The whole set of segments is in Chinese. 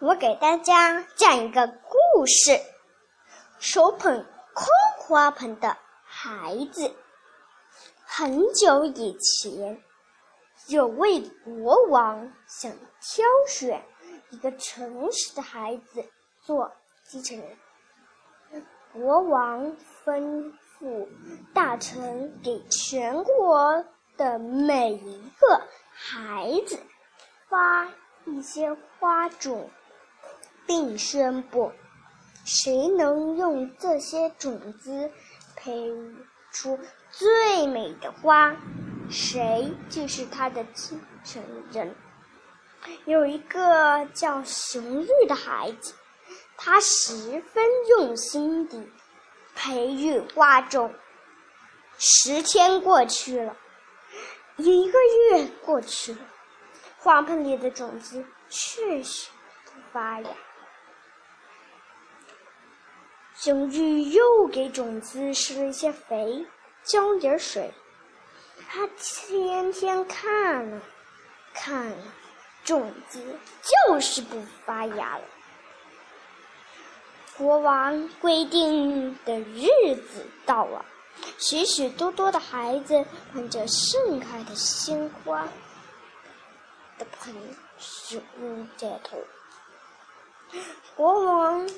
我给大家讲一个故事：手捧空花盆的孩子。很久以前，有位国王想挑选一个诚实的孩子做继承人。国王吩咐大臣给全国的每一个孩子发一些花种。并宣布，谁能用这些种子培育出最美的花，谁就是他的继承人。有一个叫熊玉的孩子，他十分用心地培育花种。十天过去了，一个月过去了，花盆里的种子确实不发芽。熊玉又给种子施了一些肥，浇点水。他天天看了，看，种子就是不发芽了。国王规定的日子到了，许许多多的孩子捧着盛开的鲜花的盆入街头。国王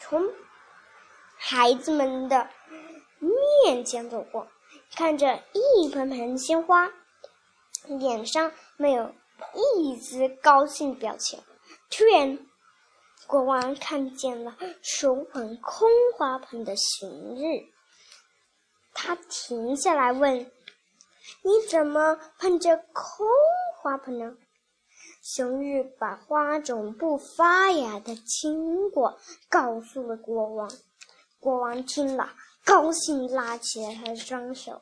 从。孩子们的面前走过，看着一盆盆鲜花，脸上没有一丝高兴表情。突然，国王看见了手捧空花盆的熊日，他停下来问：“你怎么捧着空花盆呢？”熊日把花种不发芽的经过告诉了国王。国王听了，高兴拉起了他的双手，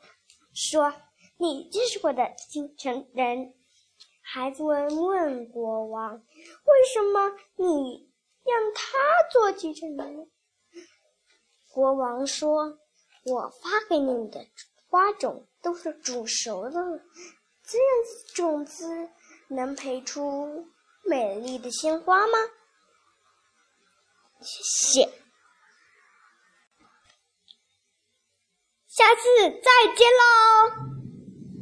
说：“你就是我的继承人。”孩子们问国王：“为什么你让他做继承人？”国王说：“我发给你的花种都是煮熟的，这样子种子能培出美丽的鲜花吗？”谢谢。下次再见喽。